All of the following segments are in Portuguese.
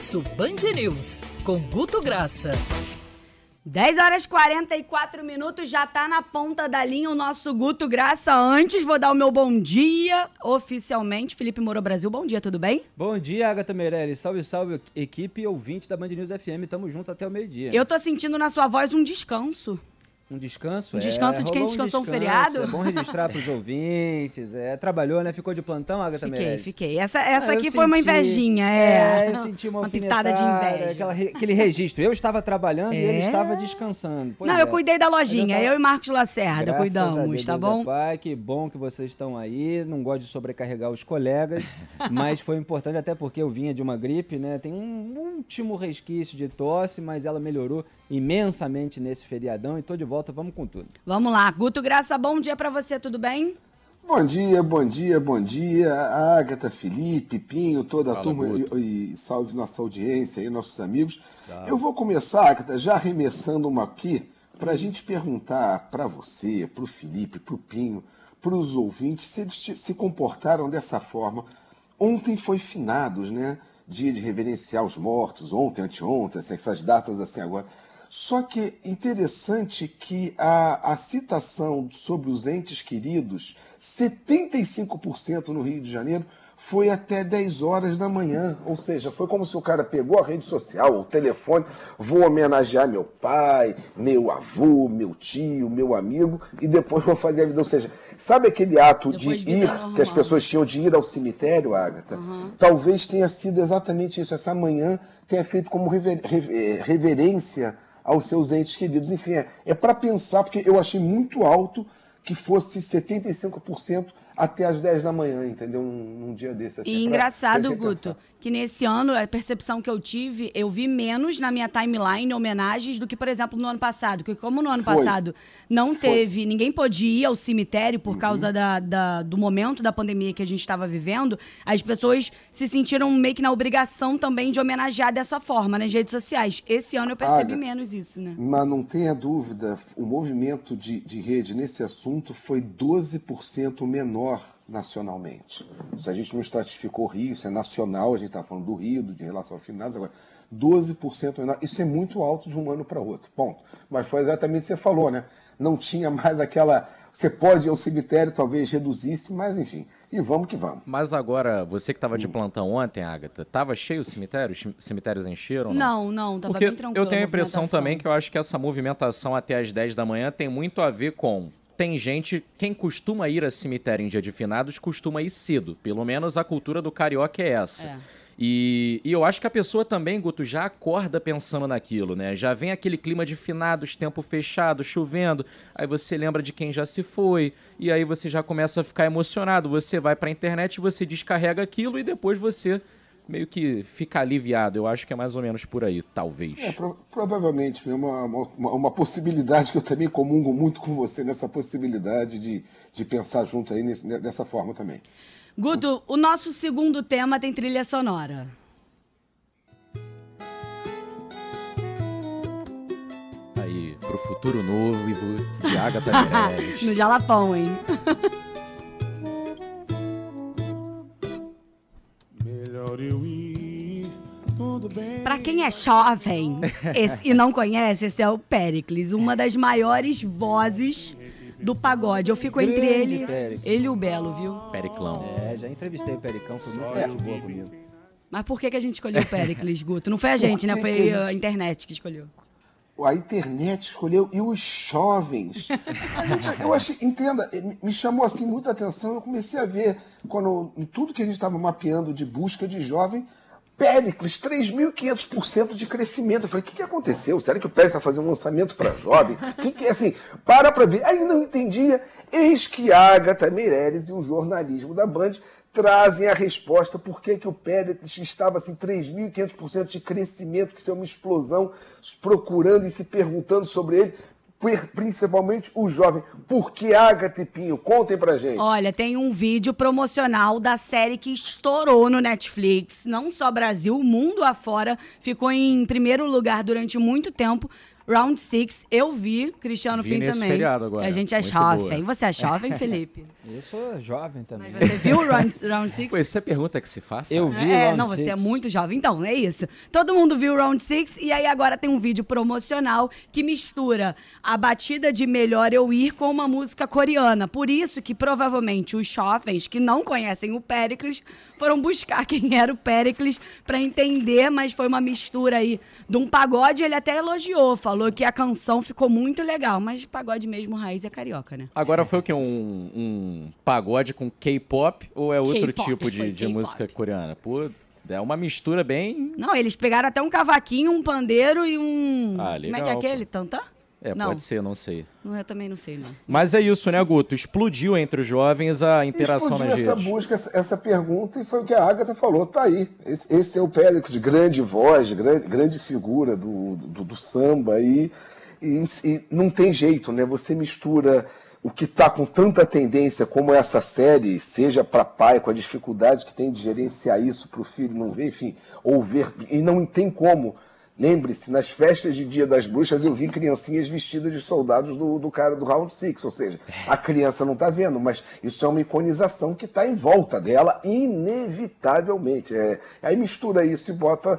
Almoço Band News, com Guto Graça. 10 horas e 44 minutos, já tá na ponta da linha o nosso Guto Graça. Antes, vou dar o meu bom dia oficialmente. Felipe Moro Brasil, bom dia, tudo bem? Bom dia, Agatha Meirelles. Salve, salve, equipe ouvinte da Band News FM. Tamo junto até o meio-dia. Eu tô sentindo na sua voz um descanso. Um descanso? Um descanso é, de quem descansou um, descanso, feriado? É bom registrar para os ouvintes. É, trabalhou, né? Ficou de plantão, Agatha Fiquei, Meirelles? fiquei. Essa, essa ah, aqui foi uma invejinha, é. É, eu senti uma, uma pitada de inveja. Aquela, aquele registro. Eu estava trabalhando é. e ele é. estava descansando. Pois Não, é. eu cuidei da lojinha. Eu, tava... eu e Marcos Lacerda Graças cuidamos, a Deus, tá bom? Pai, que bom que vocês estão aí. Não gosto de sobrecarregar os colegas, mas foi importante até porque eu vinha de uma gripe, né? Tem um último resquício de tosse, mas ela melhorou imensamente nesse feriadão e tô de volta. Vamos com tudo. Vamos lá. Guto Graça, bom dia para você, tudo bem? Bom dia, bom dia, bom dia. Agatha, Felipe, Pinho, toda Fala, a turma e, e, salve nossa audiência e nossos amigos. Salve. Eu vou começar, Agatha, já arremessando uma aqui, para a gente perguntar para você, para o Felipe, para o Pinho, para os ouvintes, se eles se comportaram dessa forma. Ontem foi finados, né? Dia de reverenciar os mortos, ontem, anteontem, essas datas assim agora. Só que interessante que a, a citação sobre os entes queridos, 75% no Rio de Janeiro, foi até 10 horas da manhã. Ou seja, foi como se o cara pegou a rede social, o telefone, vou homenagear meu pai, meu avô, meu tio, meu amigo, e depois vou fazer a vida. Ou seja, sabe aquele ato depois de ir, normal. que as pessoas tinham de ir ao cemitério, Agatha? Uhum. Talvez tenha sido exatamente isso. Essa manhã tenha feito como rever, rever, reverência aos seus entes queridos. Enfim, é, é para pensar, porque eu achei muito alto que fosse 75% até as 10 da manhã, entendeu? Num, num dia desse. Assim, e engraçado, Guto, que nesse ano, a percepção que eu tive, eu vi menos na minha timeline homenagens do que, por exemplo, no ano passado. Porque como no ano Foi. passado não Foi. teve, ninguém pôde ir ao cemitério por uhum. causa da, da, do momento da pandemia que a gente estava vivendo, as pessoas se sentiram meio que na obrigação também de homenagear dessa forma nas redes sociais. Esse ano eu percebi menos isso, né? Mas não tenha dúvida, o movimento de, de rede nesse assunto foi 12% menor nacionalmente. Se a gente não estratificou o Rio, isso é nacional, a gente está falando do Rio, de relação a finados, agora 12% menor. Isso é muito alto de um ano para outro. Ponto. Mas foi exatamente o que você falou, né? Não tinha mais aquela. Você pode ir ao cemitério, talvez reduzisse, mas enfim. E vamos que vamos. Mas agora, você que estava de hum. plantão ontem, Agatha, estava cheio o cemitério? Os cemitérios encheram? Não, não, estava bem tranquilo. Eu tenho a impressão também que eu acho que essa movimentação até as 10 da manhã tem muito a ver com tem gente, quem costuma ir a cemitério em dia de finados, costuma ir cedo. Pelo menos a cultura do carioca é essa. É. E, e, eu acho que a pessoa também, Guto, já acorda pensando naquilo, né? Já vem aquele clima de finados, tempo fechado, chovendo. Aí você lembra de quem já se foi. E aí você já começa a ficar emocionado. Você vai pra internet, você descarrega aquilo e depois você meio que fica aliviado. Eu acho que é mais ou menos por aí, talvez. É, pro, provavelmente, é uma, uma, uma, possibilidade que eu também comungo muito com você nessa possibilidade de, de pensar junto aí nesse, dessa forma também. Guto, o nosso segundo tema tem trilha sonora. Aí, pro futuro novo e de Agatha Meirelles. no Jalapão, hein? Para quem é jovem esse, e não conhece, esse é o Pericles, uma das maiores vozes do pagode. Eu fico entre ele, ele e o Belo, viu? Periclão. É, já entrevistei o Pericão, foi muito gente boa comigo. Mas por que, que a gente escolheu o Pericles, Guto? Não foi a gente, né? Foi a, internet que escolheu. A internet escolheu e os jovens. eu achei, entenda, me chamou assim muita atenção. Eu comecei a ver quando em tudo que a gente estava mapeando de busca de jovem, Péricles, 3.500% de crescimento. Eu falei, o que, que aconteceu? Será que o Péricles está fazendo um lançamento para jovem? que, que assim? Para para ver. Aí não entendia. Eis que Agatha Meireles e o jornalismo da Band trazem a resposta por que, que o Péricles estava assim 3.500% de crescimento, que isso é uma explosão, procurando e se perguntando sobre ele principalmente o jovem. Por que Agatha Pinho? Contem pra gente. Olha, tem um vídeo promocional da série que estourou no Netflix, não só Brasil, mundo afora, ficou em primeiro lugar durante muito tempo. Round Six. Eu vi, Cristiano Vi nesse também. feriado agora. Que a gente é Muito jovem. boa. Você é jovem, Felipe? Eu sou jovem também. Mas você viu o Round, round Six? Pô, isso é pergunta que se faça? Eu vi É, Round não, você é Six. muito jovem. Então, é isso. Todo mundo viu o Round Six e aí agora tem um vídeo promocional que mistura a batida de Melhor Eu Ir com uma música coreana. Por isso que provavelmente os jovens que não conhecem o Pericles foram buscar quem era o Pericles pra entender, mas foi uma mistura aí de um pagode. Ele até elogiou, falou que a canção ficou muito legal, mas pagode mesmo raiz é carioca, né? Agora foi o quê? Um, um pagode com K-pop ou é outro tipo de, de música coreana? Pô, é uma mistura bem. Não, eles pegaram até um cavaquinho, um pandeiro e um. Ah, Como é que legal, é aquele? Tantã? É, não, pode ser, não sei. não, eu também não sei, não. Mas é isso, né, Guto? Explodiu entre os jovens a interação Explodiu nas essa redes. busca, essa, essa pergunta, e foi o que a Agatha falou, tá aí. Esse, esse é o Péricles, grande voz, grande, grande figura do, do, do samba, e, e, e não tem jeito, né? Você mistura o que tá com tanta tendência como essa série, seja para pai, com a dificuldade que tem de gerenciar isso para o filho não ver, enfim, ou ver, e não tem como. Lembre-se, nas festas de Dia das Bruxas eu vi criancinhas vestidas de soldados do, do cara do Round Six, ou seja, a criança não está vendo, mas isso é uma iconização que está em volta dela, inevitavelmente. É, aí mistura isso e bota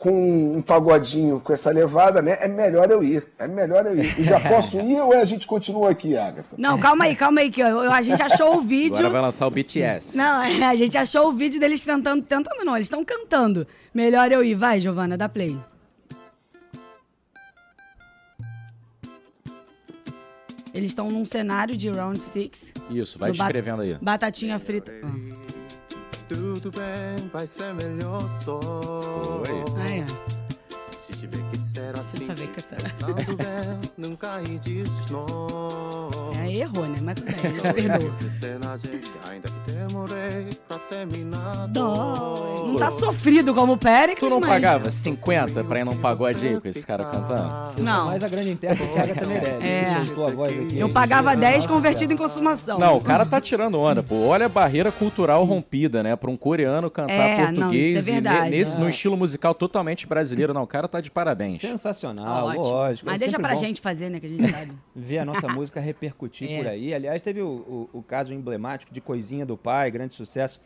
com um pagodinho com essa levada, né? É melhor eu ir, é melhor eu ir. E já posso ir ou a gente continua aqui, Agatha? Não, calma aí, calma aí, que a gente achou o vídeo. Agora vai lançar o BTS. Não, é, a gente achou o vídeo deles tentando. Tentando não, eles estão cantando. Melhor eu ir. Vai, Giovana, dá play. Eles estão num cenário de Round Six. Isso, vai descrevendo aí. Batatinha frita. Ah. Tudo bem, vai ser melhor só. Ah, é. Que ser assim, eu ver que pensando bem, não cair de desnós. É, errou, né? Mas tudo bem, que terminar. Dói. Não tá sofrido como o Péricles, Tu não mas... pagava 50 pra ir num pagode aí com esse cara cantando? Eu Não. mais a grande intérprete que a Agatha Meirelles. É. Soltou a voz aqui. Eu pagava 10 convertido em consumação. Não, o cara tá tirando onda, pô. Olha a barreira cultural rompida, né? Pra um coreano cantar É, não, português isso é e nesse, É. no estilo musical totalmente brasileiro. Não, o cara tá de parabéns. Sensacional, Ótimo. lógico. Mas é deixa pra bom gente fazer, né? Que a gente sabe. Ver a nossa música repercutir É. por aí. Aliás, teve o, o- o caso emblemático de Coisinha do Pai, grande sucesso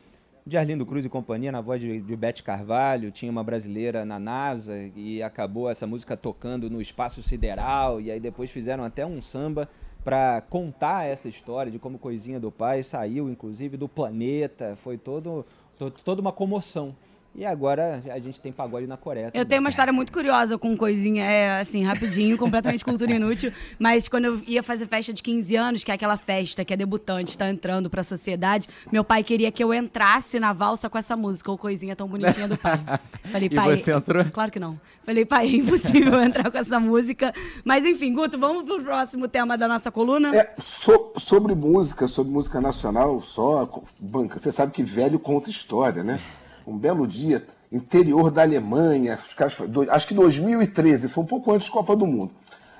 de Arlindo Cruz e companhia, na voz de, de Beth Carvalho. Tinha uma brasileira na NASA e acabou essa música tocando no espaço sideral. E aí depois fizeram até um samba para contar essa história de como Coisinha do Pai saiu, inclusive, do planeta. Foi todo, to- toda uma comoção. E agora a gente tem pagode na Coreia. Eu também. tenho uma história muito curiosa com coisinha, é assim, rapidinho, completamente cultura inútil. Mas quando eu ia fazer festa de 15 anos, que é aquela festa que é debutante, está entrando pra sociedade, meu pai queria que eu entrasse na valsa com essa música, ou coisinha tão bonitinha do pai. Falei, E pai. você entrou? Claro que não. Falei, pai, é impossível entrar com essa música. Mas enfim, Guto, vamos pro próximo tema da nossa coluna? É, so- sobre música, sobre música nacional, só banca. Você sabe que velho conta história, né? Um belo dia, interior da Alemanha, os caras, do- acho que 2013, foi um pouco antes da Copa do Mundo.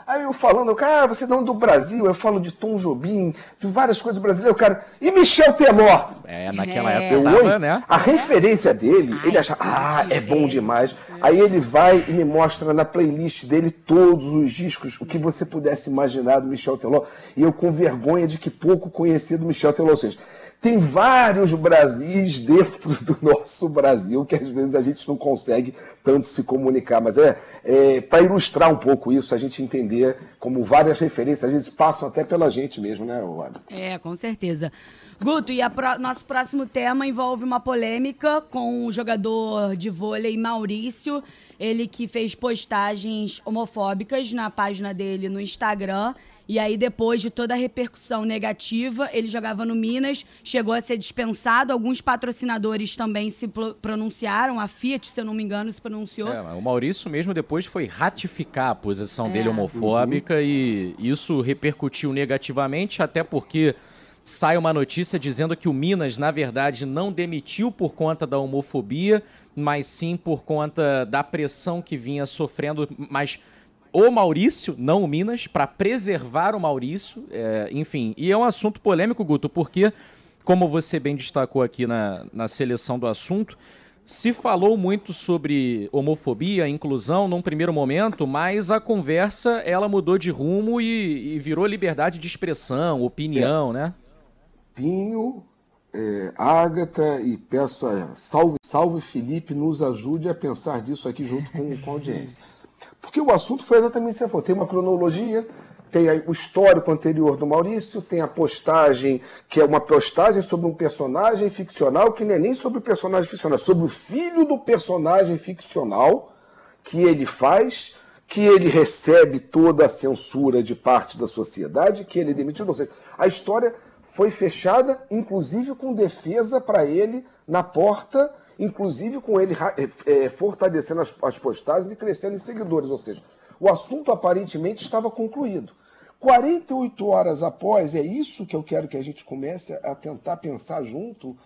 Aí eu falando, cara, você não é do Brasil, eu falo de Tom Jobim, de várias coisas brasileiras, o cara, e Michel Teló? É, naquela É. época Eu, tava, né? A referência dele, Ai, ele acha, ah, é bom é. demais. Aí ele vai e me mostra na playlist dele todos os discos, o que você pudesse imaginar do Michel Teló. E eu com vergonha de que pouco conhecia do Michel Teló. Ou seja, tem vários Brasis dentro do nosso Brasil que às vezes a gente não consegue tanto se comunicar. Mas é, é para ilustrar um pouco isso, a gente entender como várias referências às vezes passam até pela gente mesmo, né, Wada? É, com certeza. Guto, e a pró- nosso próximo tema envolve uma polêmica com o jogador de vôlei Maurício. Ele que fez postagens homofóbicas na página dele no Instagram. E aí, depois de toda a repercussão negativa, ele jogava no Minas, chegou a ser dispensado. Alguns patrocinadores também se pro- pronunciaram. A Fiat, se eu não me engano, se pronunciou. É, o Maurício mesmo depois foi ratificar a posição É. dele homofóbica e isso repercutiu negativamente, até porque sai uma notícia dizendo que o Minas, na verdade, não demitiu por conta da homofobia, mas sim por conta da pressão que vinha sofrendo, mas o Maurício, não o Minas, para preservar o Maurício, é, enfim. E é um assunto polêmico, Guto, porque, como você bem destacou aqui na, na seleção do assunto, Se falou muito sobre homofobia, inclusão num primeiro momento, mas a conversa ela mudou de rumo e, e virou liberdade de expressão, opinião, é. né? Pinho, é, Ágata e peço a salve, salve Felipe, nos ajude a pensar disso aqui junto com, com a audiência. Porque o assunto foi exatamente isso. Tem uma cronologia, tem o histórico anterior do Maurício, tem a postagem, que é uma postagem sobre um personagem ficcional, que não é nem sobre o personagem ficcional, é sobre o filho do personagem ficcional que ele faz, que ele recebe toda a censura de parte da sociedade, que ele é demitido. Ou seja, a história foi fechada, inclusive com defesa para ele na porta, inclusive com ele é, fortalecendo as, as postagens e crescendo em seguidores. Ou seja, o assunto aparentemente estava concluído. 48 horas após, é isso que eu quero que a gente comece a tentar pensar junto,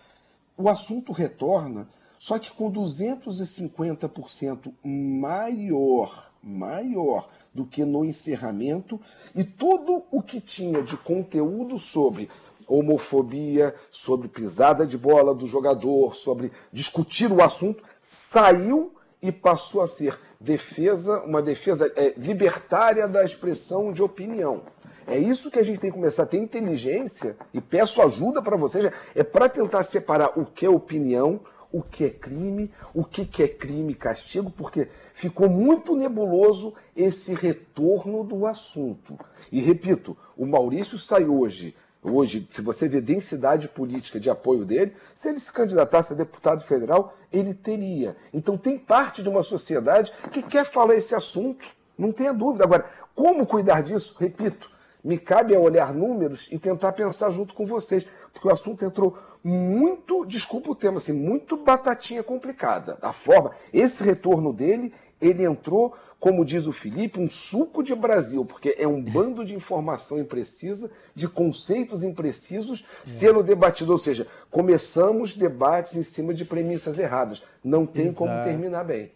o assunto retorna, só que com 250% maior, maior do que no encerramento, e tudo o que tinha de conteúdo sobre homofobia, sobre pisada de bola do jogador, sobre discutir o assunto, saiu e passou a ser defesa, uma defesa é, libertária da expressão de opinião. É isso que a gente tem que começar a ter inteligência e peço ajuda para vocês, é para tentar separar o que é opinião, o que é crime, o que, que é crime e castigo, porque ficou muito nebuloso esse retorno do assunto. E repito, o Maurício sai hoje Hoje, se você vê densidade política de apoio dele, se ele se candidatasse a deputado federal, ele teria. Então tem parte de uma sociedade que quer falar esse assunto, não tenha dúvida. Agora, como cuidar disso? Repito, me cabe a olhar números e tentar pensar junto com vocês, porque o assunto entrou muito, desculpa o termo, assim, muito batatinha complicada. A forma, esse retorno dele, ele entrou como diz o Felipe, um suco de Brasil, porque é um bando de informação imprecisa, de conceitos imprecisos é. sendo debatido. Ou seja, começamos debates em cima de premissas erradas. Não tem Exato. como terminar bem.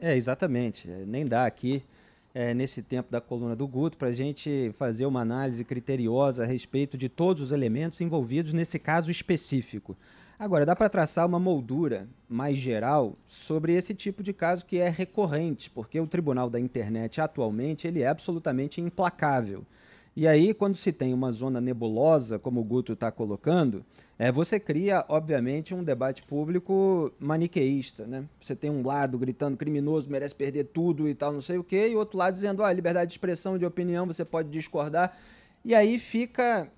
É, exatamente. É, nem dá aqui, é, nesse tempo da coluna do Guto, para a gente fazer uma análise criteriosa a respeito de todos os elementos envolvidos nesse caso específico. Agora, dá para traçar uma moldura mais geral sobre esse tipo de caso que é recorrente, porque o Tribunal da Internet atualmente ele é absolutamente implacável. E aí, quando se tem uma zona nebulosa, como o Guto está colocando, é, você cria, obviamente, um debate público maniqueísta. Né? Você tem um lado gritando criminoso, merece perder tudo e tal, não sei o quê, e outro lado dizendo, ah, liberdade de expressão, de opinião, você pode discordar. E aí fica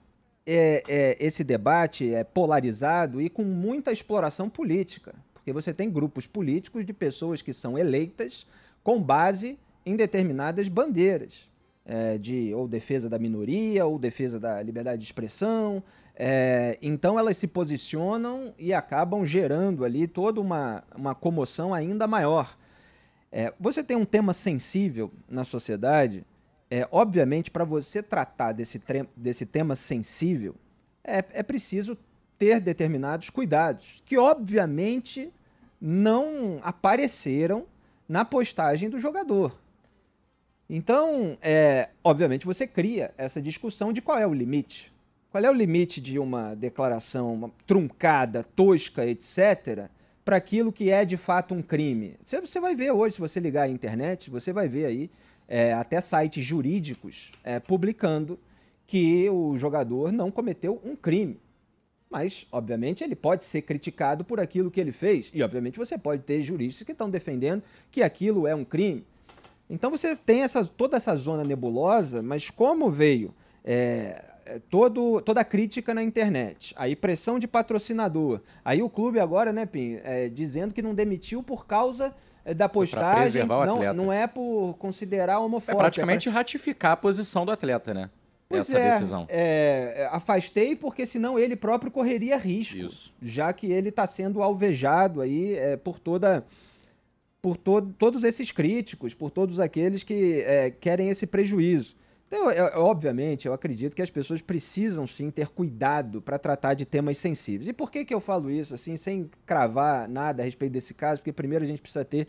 é, é, esse debate é polarizado e com muita exploração política, porque você tem grupos políticos de pessoas que são eleitas com base em determinadas bandeiras, é, de ou defesa da minoria ou defesa da liberdade de expressão. É, então elas se posicionam e acabam gerando ali toda uma, uma comoção ainda maior. É, você tem um tema sensível na sociedade é, obviamente, para você tratar desse, desse tema sensível, é, é preciso ter determinados cuidados, que obviamente não apareceram na postagem do jogador. Então, é, obviamente, você cria essa discussão de qual é o limite. Qual é o limite de uma declaração truncada, tosca, etc., para aquilo que é de fato um crime? Você, você vai ver hoje, se você ligar a internet, você vai ver aí é, até sites jurídicos é, publicando que o jogador não cometeu um crime. Mas, obviamente, ele pode ser criticado por aquilo que ele fez. E, obviamente, você pode ter juristas que estão defendendo que aquilo é um crime. Então você tem essa, toda essa zona nebulosa, mas como veio é, é todo, toda a crítica na internet, aí pressão de patrocinador, aí o clube agora, né, Pim, é, dizendo que não demitiu por causa da postagem não, não é por considerar homofóbico. É praticamente é pra... ratificar a posição do atleta, né? Pois Essa é, decisão. É, afastei porque senão ele próprio correria risco, Isso. já que ele está sendo alvejado aí é, por toda por to todos esses críticos, por todos aqueles que é, querem esse prejuízo. Então, eu, obviamente, eu acredito que as pessoas precisam sim ter cuidado para tratar de temas sensíveis. E por que, que eu falo isso, assim, sem cravar nada a respeito desse caso? Porque primeiro a gente precisa ter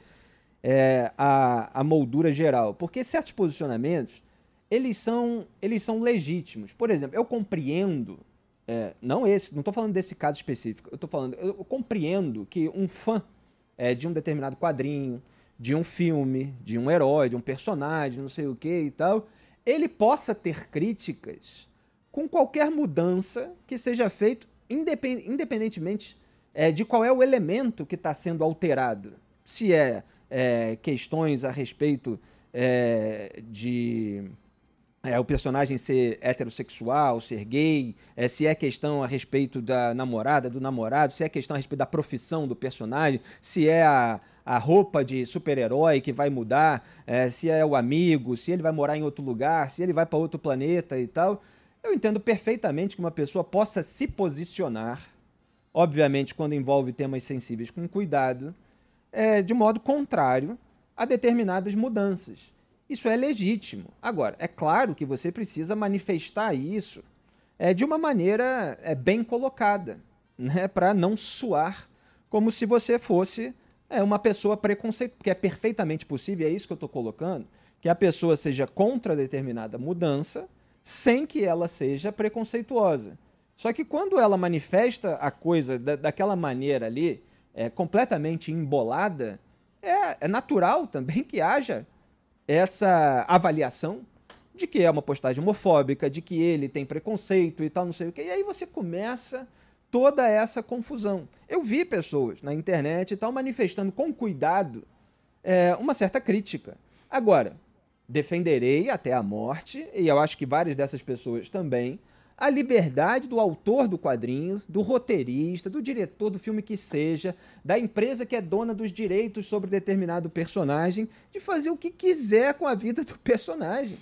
é, a, a moldura geral. Porque certos posicionamentos, eles são, eles são legítimos. Por exemplo, eu compreendo, é, não esse, não estou falando desse caso específico, eu estou falando, eu compreendo que um fã é, de um determinado quadrinho, de um filme, de um herói, de um personagem, não sei o que e tal, ele possa ter críticas com qualquer mudança que seja feito, independentemente é, de qual é o elemento que está sendo alterado. Se é, é, questões a respeito é, de é, o personagem ser heterossexual, ser gay, é, se é questão a respeito da namorada, do namorado, se é questão a respeito da profissão do personagem, se é a, a roupa de super-herói que vai mudar, é, se é o amigo, se ele vai morar em outro lugar, se ele vai para outro planeta e tal. Eu entendo perfeitamente que uma pessoa possa se posicionar, obviamente quando envolve temas sensíveis com cuidado, é, de modo contrário a determinadas mudanças. Isso é legítimo. Agora, é claro que você precisa manifestar isso é, de uma maneira é, bem colocada, né, para não soar como se você fosse é, uma pessoa preconceituosa, porque é perfeitamente possível, é isso que eu estou colocando, que a pessoa seja contra determinada mudança sem que ela seja preconceituosa. Só que quando ela manifesta a coisa da, daquela maneira ali, é, completamente embolada, é, é natural também que haja essa avaliação de que é uma postagem homofóbica, de que ele tem preconceito e tal, não sei o quê. E aí você começa toda essa confusão. Eu vi pessoas na internet e tal manifestando com cuidado é, uma certa crítica. Agora, defenderei até a morte, e eu acho que várias dessas pessoas também, a liberdade do autor do quadrinho, do roteirista, do diretor do filme que seja, da empresa que é dona dos direitos sobre determinado personagem, de fazer o que quiser com a vida do personagem.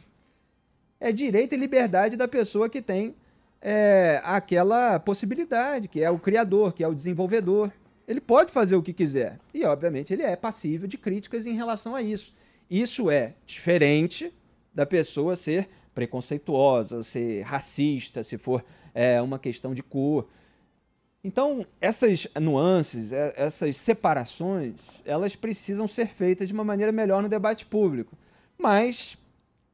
É direito e liberdade da pessoa que tem é, aquela possibilidade, que é o criador, que é o desenvolvedor. Ele pode fazer o que quiser. E, obviamente, ele é passível de críticas em relação a isso. Isso é diferente da pessoa ser preconceituosa, ser racista, se for é, uma questão de cor. Então, essas nuances, é, essas separações, elas precisam ser feitas de uma maneira melhor no debate público. Mas,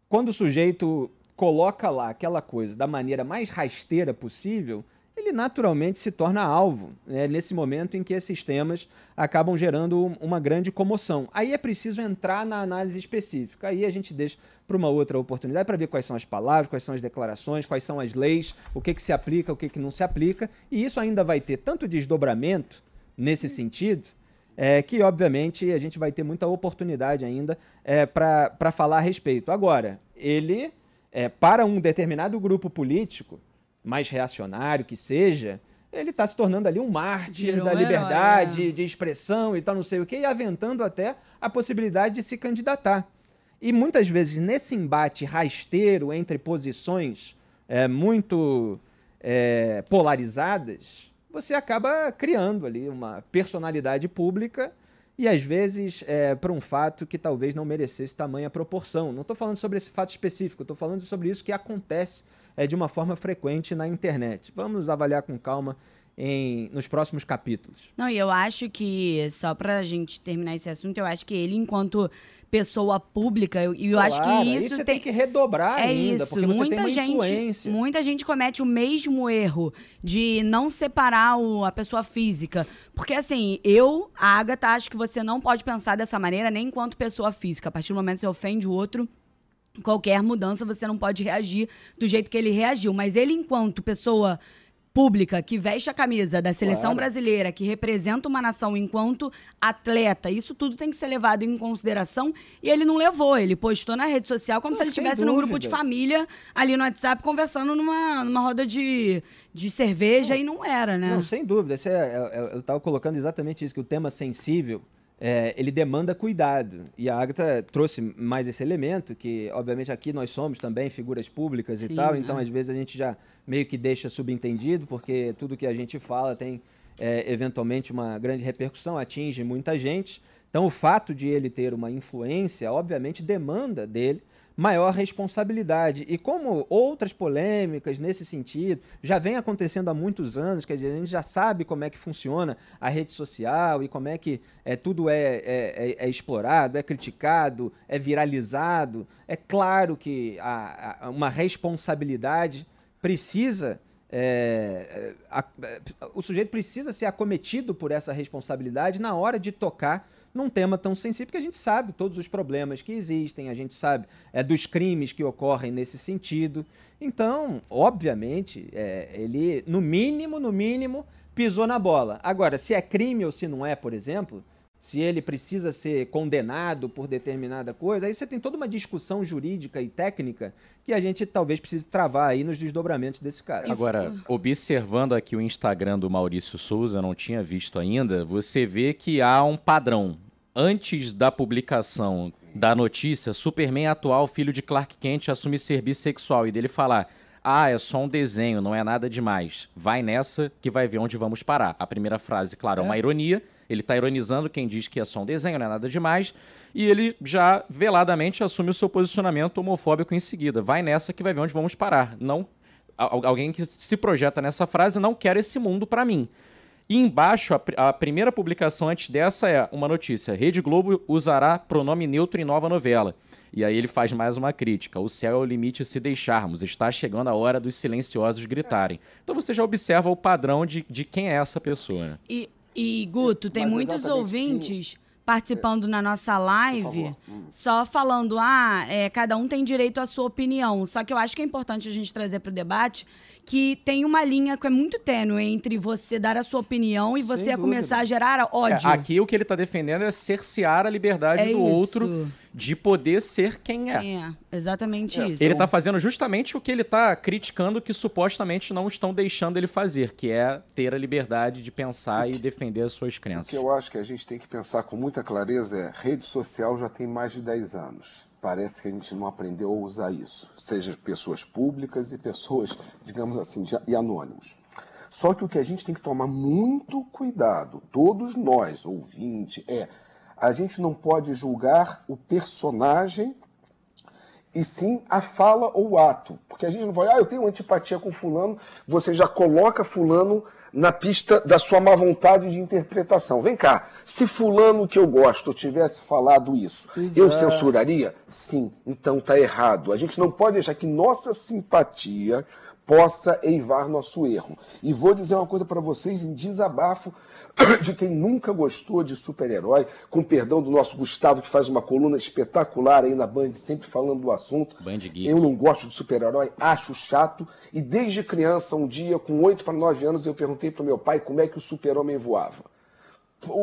quando o sujeito coloca lá aquela coisa da maneira mais rasteira possível, ele naturalmente se torna alvo, né, nesse momento em que esses temas acabam gerando uma grande comoção. Aí é preciso entrar na análise específica. Aí a gente deixa para uma outra oportunidade para ver quais são as palavras, quais são as declarações, quais são as leis, o que, que se aplica, o que, que não se aplica. E isso ainda vai ter tanto desdobramento nesse sentido, é, que obviamente a gente vai ter muita oportunidade ainda é, para falar a respeito. Agora, ele, é, para um determinado grupo político, mais reacionário que seja, ele está se tornando ali um mártir Virou da liberdade herói, é. de expressão e tal, não sei o quê, e aventando até a possibilidade de se candidatar. E muitas vezes, nesse embate rasteiro entre posições é, muito é, polarizadas, você acaba criando ali uma personalidade pública e às vezes é, para um fato que talvez não merecesse tamanha proporção. Não estou falando sobre esse fato específico, estou falando sobre isso que acontece é, de uma forma frequente na internet. Vamos avaliar com calma em, nos próximos capítulos. Não, e eu acho que, só para a gente terminar esse assunto, eu acho que ele, enquanto pessoa pública, e eu, eu claro, acho que isso tem, tem, que redobrar é ainda, isso. porque muita tem gente, influência. Muita gente comete o mesmo erro de não separar o, a pessoa física. Porque, assim, eu, a Agatha, acho que você não pode pensar dessa maneira nem enquanto pessoa física. A partir do momento que você ofende o outro, qualquer mudança você não pode reagir do jeito que ele reagiu. Mas ele, enquanto pessoa pública que veste a camisa da seleção claro. brasileira, que representa uma nação enquanto atleta, isso tudo tem que ser levado em consideração. E ele não levou, ele postou na rede social como não, se ele estivesse num grupo de família ali no WhatsApp conversando numa, numa roda de, de cerveja não, e não era, né? Não, sem dúvida. É, é, é, eu estava colocando exatamente isso, que o tema sensível é, ele demanda cuidado. E a Agatha trouxe mais esse elemento, que obviamente aqui nós somos também figuras públicas Sim, e tal, então é. às vezes a gente já meio que deixa subentendido, porque tudo que a gente fala tem é, eventualmente uma grande repercussão, atinge muita gente. Então o fato de ele ter uma influência, obviamente, demanda dele maior responsabilidade. E como outras polêmicas nesse sentido já vem acontecendo há muitos anos, quer dizer, a gente já sabe como é que funciona a rede social e como é que é, tudo é, é, é, é explorado, é criticado, é viralizado, é claro que a, a, uma responsabilidade precisa É, a, o sujeito precisa ser acometido por essa responsabilidade na hora de tocar num tema tão sensível que a gente sabe todos os problemas que existem, a gente sabe é, dos crimes que ocorrem nesse sentido. Então, obviamente, é, ele, no mínimo, no mínimo, pisou na bola. Agora, se é crime ou se não é, por exemplo, se ele precisa ser condenado por determinada coisa, aí você tem toda uma discussão jurídica e técnica que a gente talvez precise travar aí nos desdobramentos desse caso. Agora, observando aqui o Instagram do Maurício Souza, não tinha visto ainda, você vê que há um padrão antes da publicação da notícia, Superman atual, filho de Clark Kent, assume ser bissexual e dele falar: "Ah, é só um desenho, não é nada demais. Vai nessa que vai ver onde vamos parar". A primeira frase, claro, é, é uma ironia. Ele está ironizando quem diz que é só um desenho, não é nada demais. E ele já veladamente assume o seu posicionamento homofóbico em seguida. Vai nessa que vai ver onde vamos parar. Não alguém que se projeta nessa frase não quer esse mundo para mim. E embaixo, a, a, primeira publicação antes dessa é uma notícia: Rede Globo usará pronome neutro em nova novela. E aí ele faz mais uma crítica: o céu é o limite se deixarmos, está chegando a hora dos silenciosos gritarem. Então você já observa o padrão de, de quem é essa pessoa. Né? E, e Guto, tem Mas muitos ouvintes participando na nossa live, hum. só falando, ah, é, cada um tem direito à sua opinião. Só que eu acho que é importante a gente trazer para o debate que tem uma linha que é muito tênue entre você dar a sua opinião e você começar a gerar ódio. É, aqui o que ele está defendendo é cercear a liberdade é do isso. outro de poder ser quem é. Quem é, exatamente é. isso. Ele está fazendo justamente o que ele está criticando que supostamente não estão deixando ele fazer, que é ter a liberdade de pensar e defender as suas crenças. O que eu acho que a gente tem que pensar com muita clareza é rede social já tem mais de 10 anos parece que a gente não aprendeu a usar isso, seja pessoas públicas e pessoas, digamos assim, e anônimos. Só que o que a gente tem que tomar muito cuidado, todos nós, ouvintes, é a gente não pode julgar o personagem e sim a fala ou o ato. Porque a gente não pode, ah, eu tenho antipatia com fulano, você já coloca fulano na pista da sua má vontade de interpretação. Vem cá, se fulano que eu gosto tivesse falado isso, Exato. eu censuraria? Sim, então tá errado. A gente não pode deixar que nossa simpatia possa eivar nosso erro. E vou dizer uma coisa para vocês em desabafo de quem nunca gostou de super-herói, com perdão do nosso Gustavo, que faz uma coluna espetacular aí na Band, sempre falando do assunto. Band Geek. Eu não gosto de super-herói, acho chato. E desde criança, um dia, com 8 para 9 anos, eu perguntei para meu pai como é que o super-homem voava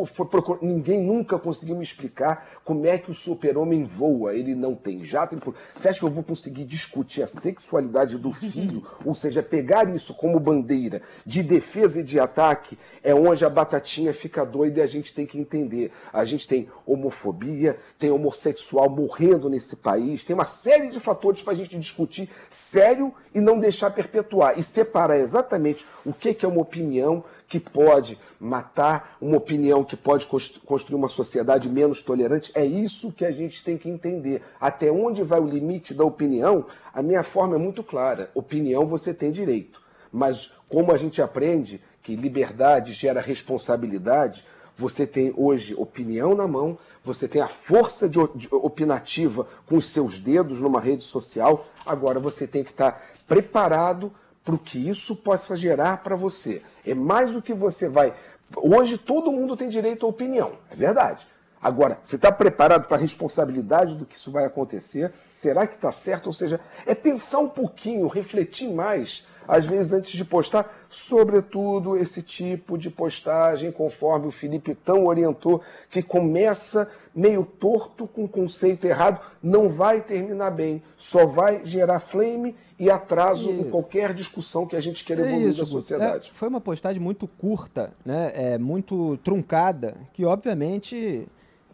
foi procur... ninguém nunca conseguiu me explicar como é que o super-homem voa. Ele não tem jato. Ele... Você acha que eu vou conseguir discutir a sexualidade do filho? Ou seja, pegar isso como bandeira de defesa e de ataque é onde a batatinha fica doida e a gente tem que entender. A gente tem homofobia, tem homossexual morrendo nesse país, tem uma série de fatores para a gente discutir sério e não deixar perpetuar. E separar exatamente o que é uma opinião que pode matar, uma opinião que pode construir uma sociedade menos tolerante. É isso que a gente tem que entender. Até onde vai o limite da opinião? A minha forma é muito clara. Opinião você tem direito. Mas como a gente aprende que liberdade gera responsabilidade, você tem hoje opinião na mão, você tem a força de, opinativa com os seus dedos numa rede social, agora você tem que estar preparado para o que isso possa gerar para você. É mais o que você vai. Hoje todo mundo tem direito à opinião, é verdade. Agora, você está preparado para a responsabilidade do que isso vai acontecer? Será que está certo? Ou seja, é pensar um pouquinho, refletir mais, às vezes antes de postar, sobretudo esse tipo de postagem, conforme o Felipe tão orientou, que começa meio torto, com conceito errado, não vai terminar bem, só vai gerar flame e atraso Isso. em qualquer discussão que a gente queira evoluir Isso, da sociedade. É, foi uma postagem muito curta, né? é, muito truncada, que obviamente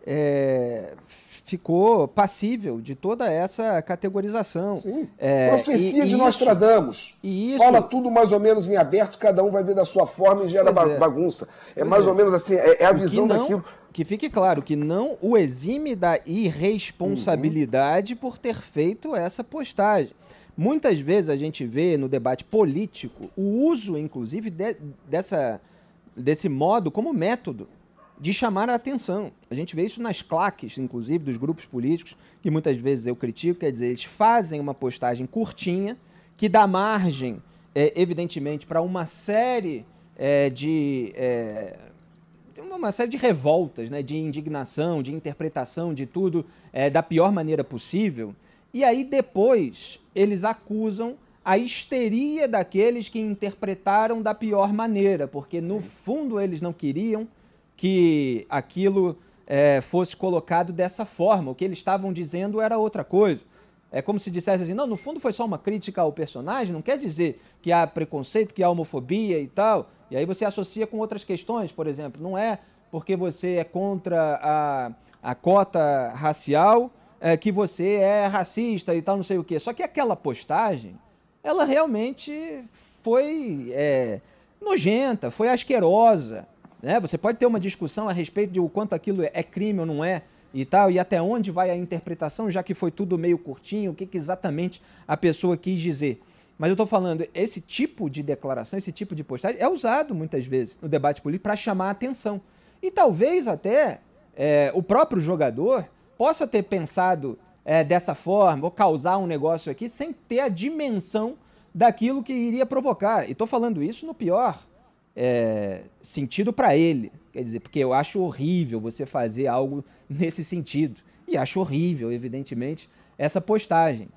é, ficou passível de toda essa categorização. Sim. É, Profecia e, de Nostradamus. E isso, Fala tudo mais ou menos em aberto, cada um vai ver da sua forma e gera é. bagunça. É mais é. ou menos assim, é, é a visão não, daquilo. Que fique claro que não o exime da irresponsabilidade uhum. por ter feito essa postagem. Muitas vezes a gente vê no debate político o uso, inclusive, de, dessa, desse modo como método de chamar a atenção. A gente vê isso nas claques, inclusive, dos grupos políticos, que muitas vezes eu critico, quer dizer, eles fazem uma postagem curtinha que dá margem é, evidentemente, para uma série é, de. É, uma série de revoltas, né, de indignação, de interpretação de tudo é, da pior maneira possível. E aí depois eles acusam a histeria daqueles que interpretaram da pior maneira, porque Sim. no fundo eles não queriam que aquilo é, fosse colocado dessa forma. O que eles estavam dizendo era outra coisa. É como se dissesse assim, não, no fundo foi só uma crítica ao personagem, não quer dizer que há preconceito, que há homofobia e tal. E aí você associa com outras questões, por exemplo, não é porque você é contra a, a cota racial é, que você é racista e tal, não sei o quê. Só que aquela postagem, ela realmente foi é, nojenta, foi asquerosa. Né? Você pode ter uma discussão a respeito de o quanto aquilo é crime ou não é e tal, e até onde vai a interpretação, já que foi tudo meio curtinho, o que, que exatamente a pessoa quis dizer. Mas eu estou falando, esse tipo de declaração, esse tipo de postagem é usado muitas vezes no debate político para chamar a atenção. E talvez até é, o próprio jogador possa ter pensado é, dessa forma, vou causar um negócio aqui, sem ter a dimensão daquilo que iria provocar. E estou falando isso no pior é, sentido para ele. Quer dizer, porque eu acho horrível você fazer algo nesse sentido. E acho horrível, evidentemente, essa postagem.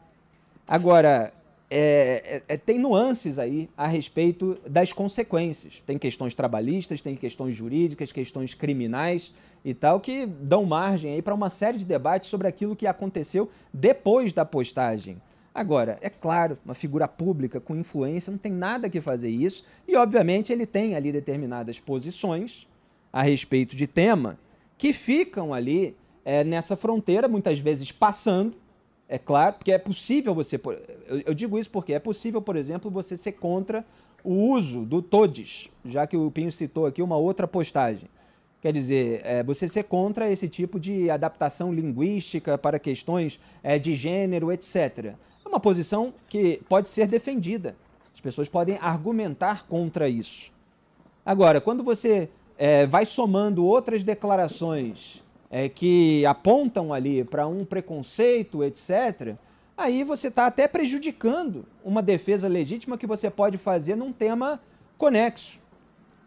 Agora, é, é, é, tem nuances aí a respeito das consequências. Tem questões trabalhistas, tem questões jurídicas, questões criminais e tal, que dão margem aí para uma série de debates sobre aquilo que aconteceu depois da postagem. Agora, é claro, uma figura pública com influência não tem nada que fazer isso, e obviamente ele tem ali determinadas posições a respeito de tema que ficam ali é, nessa fronteira, muitas vezes passando, é claro, porque é possível você. Eu, eu digo isso porque é possível, por exemplo, você ser contra o uso do todes, já que o Pinho citou aqui uma outra postagem. Quer dizer, é, você ser contra esse tipo de adaptação linguística para questões é, de gênero, etc uma posição que pode ser defendida. As pessoas podem argumentar contra isso. Agora, quando você é, vai somando outras declarações é, que apontam ali para um preconceito, etc., aí você está até prejudicando uma defesa legítima que você pode fazer num tema conexo.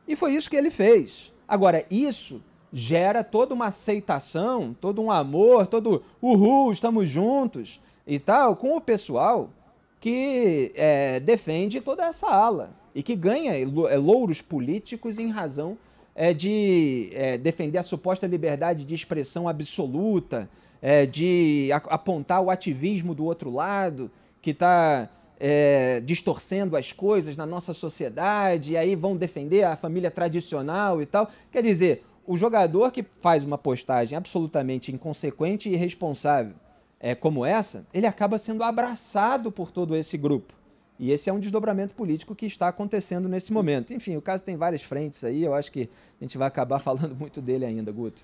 E foi isso que ele fez. Agora, isso gera toda uma aceitação, todo um amor, todo uhul, estamos juntos e tal, com o pessoal que é, defende toda essa ala e que ganha é, louros políticos em razão é, de é, defender a suposta liberdade de expressão absoluta, é, de apontar o ativismo do outro lado, que está é, distorcendo as coisas na nossa sociedade, e aí vão defender a família tradicional e tal. Quer dizer, o jogador que faz uma postagem absolutamente inconsequente e irresponsável é, como essa, ele acaba sendo abraçado por todo esse grupo. E esse é um desdobramento político que está acontecendo nesse momento. Enfim, o caso tem várias frentes aí, eu acho que a gente vai acabar falando muito dele ainda, Guto.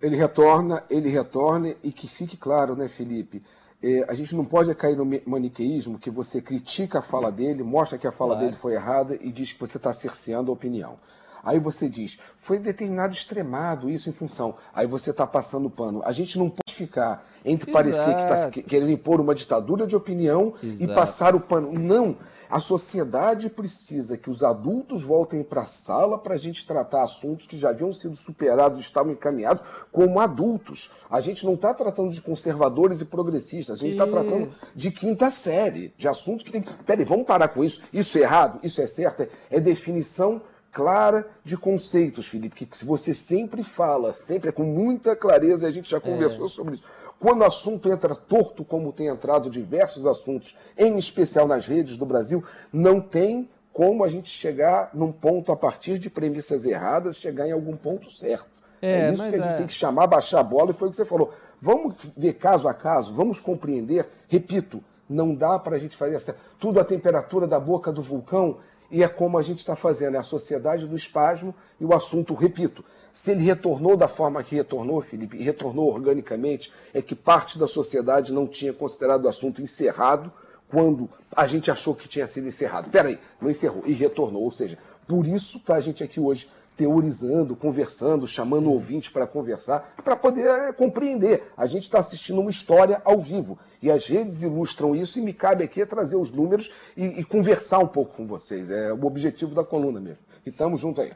Ele retorna, ele retorna, e que fique claro, né, Felipe? É, a gente não pode cair no maniqueísmo que você critica a fala dele, mostra que a fala claro. dele foi errada e diz que você está cerceando a opinião. Aí você diz, foi determinado extremado isso em função. Aí você está passando pano. A gente não pode ficar entre Exato. parecer que está querendo impor uma ditadura de opinião Exato. e passar o pano. Não. A sociedade precisa que os adultos voltem para a sala para a gente tratar assuntos que já haviam sido superados, estavam encaminhados como adultos. A gente não está tratando de conservadores e progressistas, a gente está tratando de quinta série, de assuntos que tem que. Peraí, vamos parar com isso. Isso é errado, isso é certo. É definição clara de conceitos, Felipe, que você sempre fala, sempre é com muita clareza, e a gente já conversou é. sobre isso. Quando o assunto entra torto, como tem entrado diversos assuntos, em especial nas redes do Brasil, não tem como a gente chegar num ponto a partir de premissas erradas, chegar em algum ponto certo. É, é isso que a gente é... tem que chamar, baixar a bola, e foi o que você falou. Vamos ver caso a caso, vamos compreender. Repito, não dá para a gente fazer essa, tudo a temperatura da boca do vulcão e é como a gente está fazendo, é a sociedade do espasmo e o assunto, repito, se ele retornou da forma que retornou, Felipe, e retornou organicamente, é que parte da sociedade não tinha considerado o assunto encerrado quando a gente achou que tinha sido encerrado. Peraí, não encerrou e retornou. Ou seja, por isso para a gente aqui hoje teorizando, conversando, chamando o ouvinte para conversar, para poder é, compreender. A gente está assistindo uma história ao vivo. E as redes ilustram isso e me cabe aqui trazer os números e, e conversar um pouco com vocês. É o objetivo da coluna mesmo. E estamos juntos aí.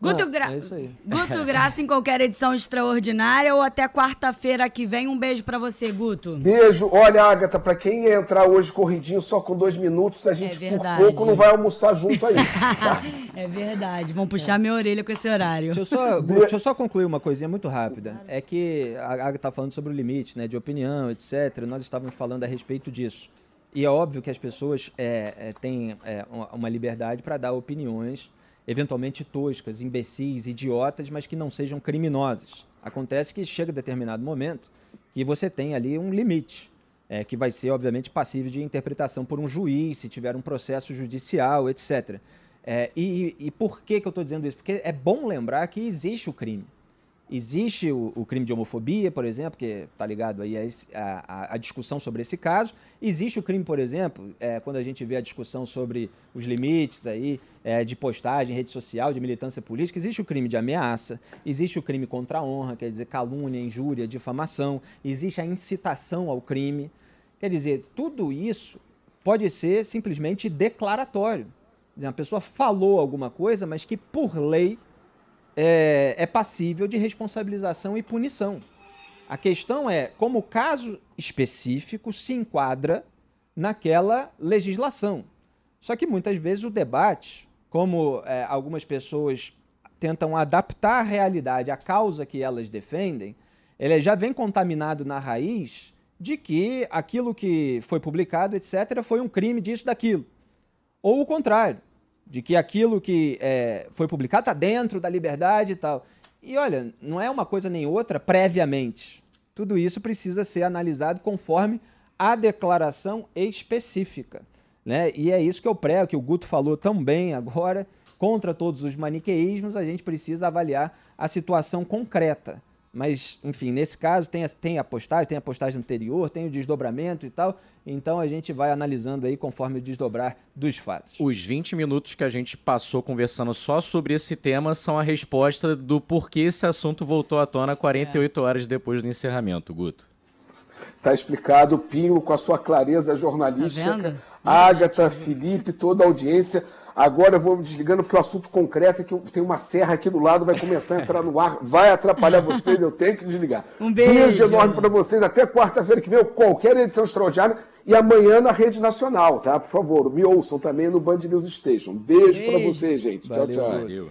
Guto, Gra... é Guto Graça em qualquer edição extraordinária ou até quarta-feira que vem. Um beijo para você, Guto. Beijo. Olha, Agatha, para quem entrar hoje corridinho só com dois minutos, a gente é por pouco não vai almoçar junto aí. Tá? é verdade. Vão puxar minha orelha com esse horário. Deixa eu, só, deixa eu só concluir uma coisinha muito rápida. É que a Agatha tá falando sobre o limite, né, de opinião, etc. Nós estávamos falando a respeito disso. E é óbvio que as pessoas é, é, têm é, uma liberdade para dar opiniões eventualmente toscas, imbecis, idiotas, mas que não sejam criminosas. Acontece que chega determinado momento que você tem ali um limite, é, que vai ser, obviamente, passível de interpretação por um juiz, se tiver um processo judicial, etc. É, e, e, por que, que eu estou dizendo isso? Porque é bom lembrar que existe o crime. Existe o, o, crime de homofobia, por exemplo, que está ligado aí a, a, a, discussão sobre esse caso. Existe o crime, por exemplo, é, quando a gente vê a discussão sobre os limites aí é, de postagem, rede social, de militância política, existe o crime de ameaça, existe o crime contra a honra, quer dizer, calúnia, injúria, difamação, existe a incitação ao crime. Quer dizer, tudo isso pode ser simplesmente declaratório. Quer dizer, uma pessoa falou alguma coisa, mas que por lei é, é passível de responsabilização e punição. A questão é como o caso específico se enquadra naquela legislação. Só que muitas vezes o debate, como é, algumas pessoas tentam adaptar a realidade à causa que elas defendem, ele já vem contaminado na raiz de que aquilo que foi publicado, etc., foi um crime disso, daquilo. Ou o contrário de que aquilo que é, foi publicado está dentro da liberdade e tal. E olha, não é uma coisa nem outra previamente. Tudo isso precisa ser analisado conforme a declaração específica. Né? E é isso que eu prego, que o Guto falou tão bem agora, contra todos os maniqueísmos, a gente precisa avaliar a situação concreta. Mas, enfim, nesse caso tem a, tem a postagem, tem a postagem anterior, tem o desdobramento e tal. Então a gente vai analisando aí conforme o desdobrar dos fatos. Os 20 minutos que a gente passou conversando só sobre esse tema são a resposta do porquê esse assunto voltou à tona 48 é. horas depois do encerramento, Guto. Tá explicado, Pinho, com a sua clareza jornalística. Tá Agatha, Felipe, toda a audiência. Agora eu vou me desligando porque o assunto concreto é que tem uma serra aqui do lado, vai começar a entrar no ar, vai atrapalhar vocês, eu tenho que desligar. Um beijo. Beijo enorme para vocês, até quarta-feira que vem, qualquer edição extraordinária e amanhã na Rede Nacional, tá? Por favor, me ouçam também no Band News Station. Beijo, beijo. para vocês, gente. Valeu, tchau, tchau. Valeu.